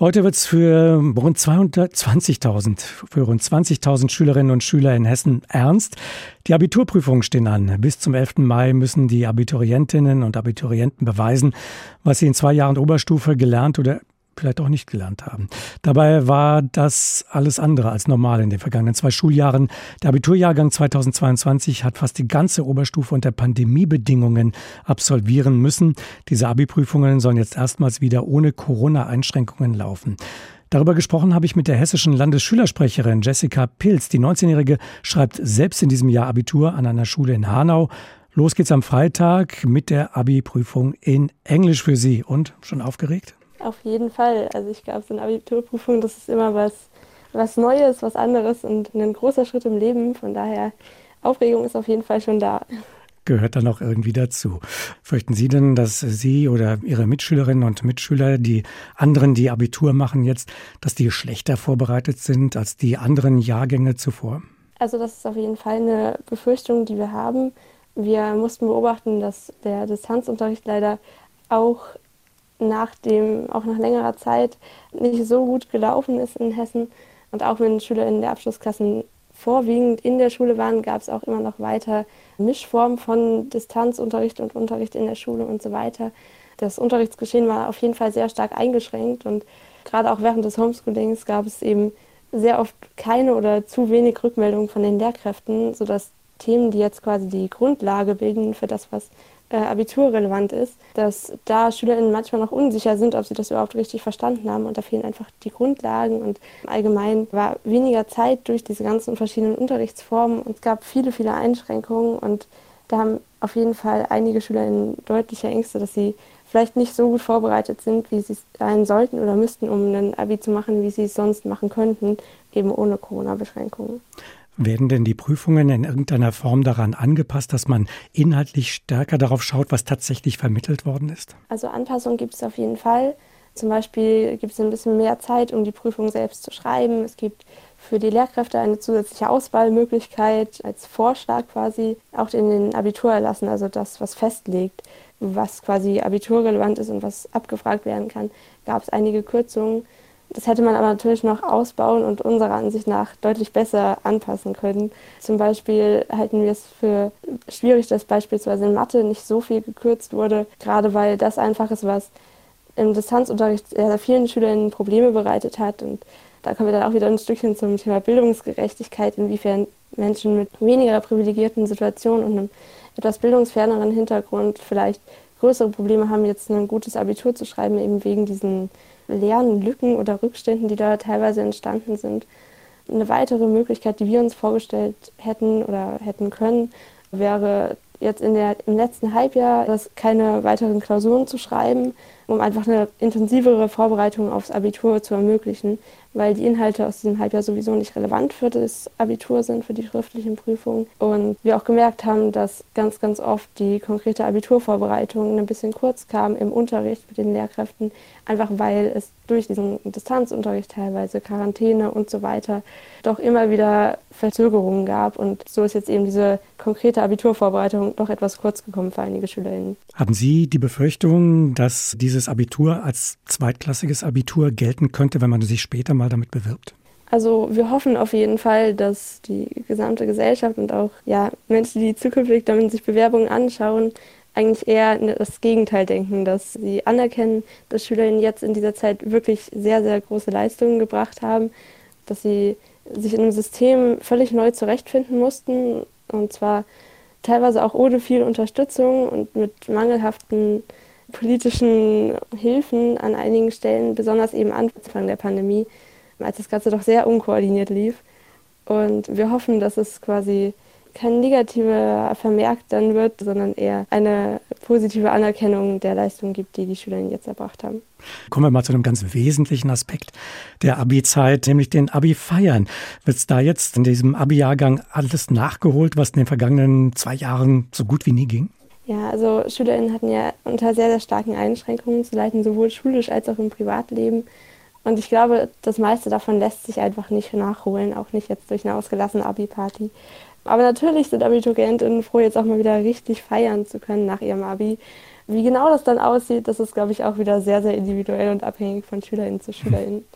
Heute wird es für rund 220.000, für rund 20.000 Schülerinnen und Schüler in Hessen ernst. Die Abiturprüfungen stehen an. Bis zum 11. Mai müssen die Abiturientinnen und Abiturienten beweisen, was sie in zwei Jahren Oberstufe gelernt oder vielleicht auch nicht gelernt haben. Dabei war das alles andere als normal in den vergangenen zwei Schuljahren. Der Abiturjahrgang 2022 hat fast die ganze Oberstufe unter Pandemiebedingungen absolvieren müssen. Diese Abi-Prüfungen sollen jetzt erstmals wieder ohne Corona-Einschränkungen laufen. Darüber gesprochen habe ich mit der hessischen Landesschülersprecherin Jessica Pilz. Die 19-Jährige schreibt selbst in diesem Jahr Abitur an einer Schule in Hanau. Los geht's am Freitag mit der Abi-Prüfung in Englisch für Sie. Und schon aufgeregt? Auf jeden Fall. Also ich glaube, so eine Abiturprüfung, das ist immer was, was Neues, was anderes und ein großer Schritt im Leben. Von daher, Aufregung ist auf jeden Fall schon da. Gehört dann auch irgendwie dazu. Fürchten Sie denn, dass Sie oder Ihre Mitschülerinnen und Mitschüler, die anderen, die Abitur machen jetzt, dass die schlechter vorbereitet sind als die anderen Jahrgänge zuvor? Also das ist auf jeden Fall eine Befürchtung, die wir haben. Wir mussten beobachten, dass der Distanzunterricht leider auch nach dem, auch nach längerer Zeit nicht so gut gelaufen ist in Hessen. Und auch wenn Schüler in der Abschlussklassen vorwiegend in der Schule waren, gab es auch immer noch weiter Mischformen von Distanzunterricht und Unterricht in der Schule und so weiter. Das Unterrichtsgeschehen war auf jeden Fall sehr stark eingeschränkt und gerade auch während des Homeschoolings gab es eben sehr oft keine oder zu wenig Rückmeldungen von den Lehrkräften, sodass Themen, die jetzt quasi die Grundlage bilden für das, was äh, abiturrelevant ist, dass da SchülerInnen manchmal noch unsicher sind, ob sie das überhaupt richtig verstanden haben. Und da fehlen einfach die Grundlagen. Und allgemein war weniger Zeit durch diese ganzen verschiedenen Unterrichtsformen. Und es gab viele, viele Einschränkungen. Und da haben auf jeden Fall einige SchülerInnen deutliche Ängste, dass sie vielleicht nicht so gut vorbereitet sind, wie sie sein sollten oder müssten, um ein Abi zu machen, wie sie es sonst machen könnten, eben ohne Corona-Beschränkungen. Werden denn die Prüfungen in irgendeiner Form daran angepasst, dass man inhaltlich stärker darauf schaut, was tatsächlich vermittelt worden ist? Also Anpassungen gibt es auf jeden Fall. Zum Beispiel gibt es ein bisschen mehr Zeit, um die Prüfung selbst zu schreiben. Es gibt für die Lehrkräfte eine zusätzliche Auswahlmöglichkeit als Vorschlag quasi, auch in den Abiturerlassen, also das, was festlegt, was quasi abiturrelevant ist und was abgefragt werden kann, gab es einige Kürzungen. Das hätte man aber natürlich noch ausbauen und unserer Ansicht nach deutlich besser anpassen können. Zum Beispiel halten wir es für schwierig, dass beispielsweise in Mathe nicht so viel gekürzt wurde, gerade weil das einfach ist, was im Distanzunterricht sehr vielen Schülern Probleme bereitet hat. Und da kommen wir dann auch wieder ein Stückchen zum Thema Bildungsgerechtigkeit, inwiefern Menschen mit weniger privilegierten Situationen und einem etwas bildungsferneren Hintergrund vielleicht größere Probleme haben, jetzt ein gutes Abitur zu schreiben, eben wegen diesen Lernlücken oder Rückständen, die da teilweise entstanden sind. Eine weitere Möglichkeit, die wir uns vorgestellt hätten oder hätten können, wäre jetzt in der, im letzten Halbjahr das keine weiteren Klausuren zu schreiben, um einfach eine intensivere Vorbereitung aufs Abitur zu ermöglichen, weil die Inhalte aus diesem Halbjahr sowieso nicht relevant für das Abitur sind, für die schriftlichen Prüfungen. Und wir auch gemerkt haben, dass ganz, ganz oft die konkrete Abiturvorbereitung ein bisschen kurz kam im Unterricht mit den Lehrkräften, einfach weil es durch diesen Distanzunterricht teilweise, Quarantäne und so weiter, doch immer wieder Verzögerungen gab. Und so ist jetzt eben diese konkrete Abiturvorbereitung doch etwas kurz gekommen für einige SchülerInnen. Haben Sie die Befürchtung, dass dieses Abitur als zweitklassiges Abitur gelten könnte, wenn man sich später mal damit bewirbt? Also wir hoffen auf jeden Fall, dass die gesamte Gesellschaft und auch ja, Menschen, die zukünftig damit sich Bewerbungen anschauen, eigentlich eher das Gegenteil denken, dass sie anerkennen, dass Schülerinnen jetzt in dieser Zeit wirklich sehr, sehr große Leistungen gebracht haben, dass sie sich in einem System völlig neu zurechtfinden mussten und zwar teilweise auch ohne viel Unterstützung und mit mangelhaften politischen Hilfen an einigen Stellen, besonders eben Anfang der Pandemie, als das Ganze doch sehr unkoordiniert lief. Und wir hoffen, dass es quasi kein negativer Vermerk dann wird, sondern eher eine positive Anerkennung der Leistung gibt, die die Schülerinnen jetzt erbracht haben. Kommen wir mal zu einem ganz wesentlichen Aspekt der Abi-Zeit, nämlich den Abi-Feiern. Wird da jetzt in diesem Abi-Jahrgang alles nachgeholt, was in den vergangenen zwei Jahren so gut wie nie ging? Ja, also SchülerInnen hatten ja unter sehr, sehr starken Einschränkungen zu leiden, sowohl schulisch als auch im Privatleben. Und ich glaube, das meiste davon lässt sich einfach nicht nachholen, auch nicht jetzt durch eine ausgelassene Abi-Party. Aber natürlich sind Abiturientinnen froh, jetzt auch mal wieder richtig feiern zu können nach ihrem Abi. Wie genau das dann aussieht, das ist, glaube ich, auch wieder sehr, sehr individuell und abhängig von SchülerInnen zu SchülerInnen.